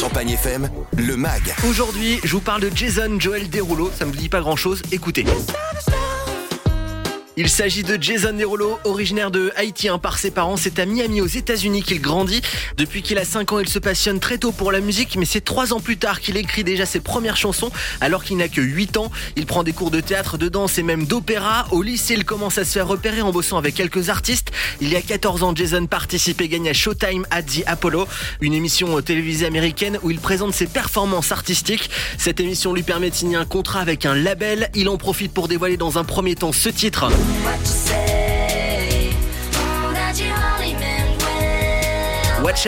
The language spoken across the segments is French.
Champagne FM, le MAG. Aujourd'hui, je vous parle de Jason Joel Derulo. Ça me dit pas grand chose. Écoutez. Il s'agit de Jason Derulo, originaire de Haïti hein, par ses parents. C'est à Miami aux États-Unis qu'il grandit. Depuis qu'il a 5 ans, il se passionne très tôt pour la musique, mais c'est 3 ans plus tard qu'il écrit déjà ses premières chansons alors qu'il n'a que 8 ans. Il prend des cours de théâtre, de danse et même d'opéra. Au lycée, il commence à se faire repérer en bossant avec quelques artistes. Il y a 14 ans, Jason participe et gagne à Showtime at the Apollo, une émission télévisée américaine où il présente ses performances artistiques. Cette émission lui permet de signer un contrat avec un label. Il en profite pour dévoiler dans un premier temps ce titre.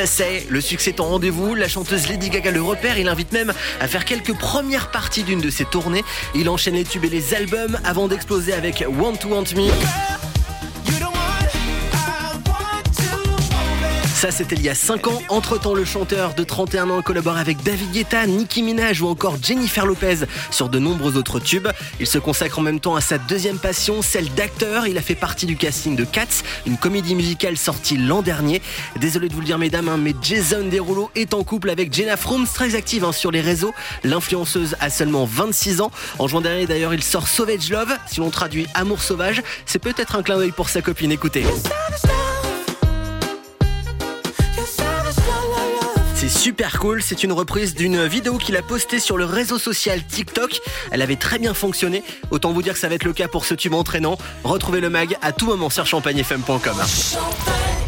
Say, le succès est en rendez-vous, la chanteuse Lady Gaga le repère, il invite même à faire quelques premières parties d'une de ses tournées. Il enchaîne les tubes et les albums avant d'exploser avec Want to Want Me. Ça, c'était il y a 5 ans. Entre-temps, le chanteur de 31 ans collabore avec David Guetta, Nicki Minaj ou encore Jennifer Lopez sur de nombreux autres tubes. Il se consacre en même temps à sa deuxième passion, celle d'acteur. Il a fait partie du casting de Cats, une comédie musicale sortie l'an dernier. Désolé de vous le dire, mesdames, hein, mais Jason Derulo est en couple avec Jenna Froome, très active hein, sur les réseaux. L'influenceuse a seulement 26 ans. En juin dernier, d'ailleurs, il sort Sauvage Love. Si l'on traduit Amour sauvage, c'est peut-être un clin d'œil pour sa copine. Écoutez. C'est super cool, c'est une reprise d'une vidéo qu'il a postée sur le réseau social TikTok. Elle avait très bien fonctionné, autant vous dire que ça va être le cas pour ce tube entraînant. Retrouvez le mag à tout moment sur champagnefm.com. Champagne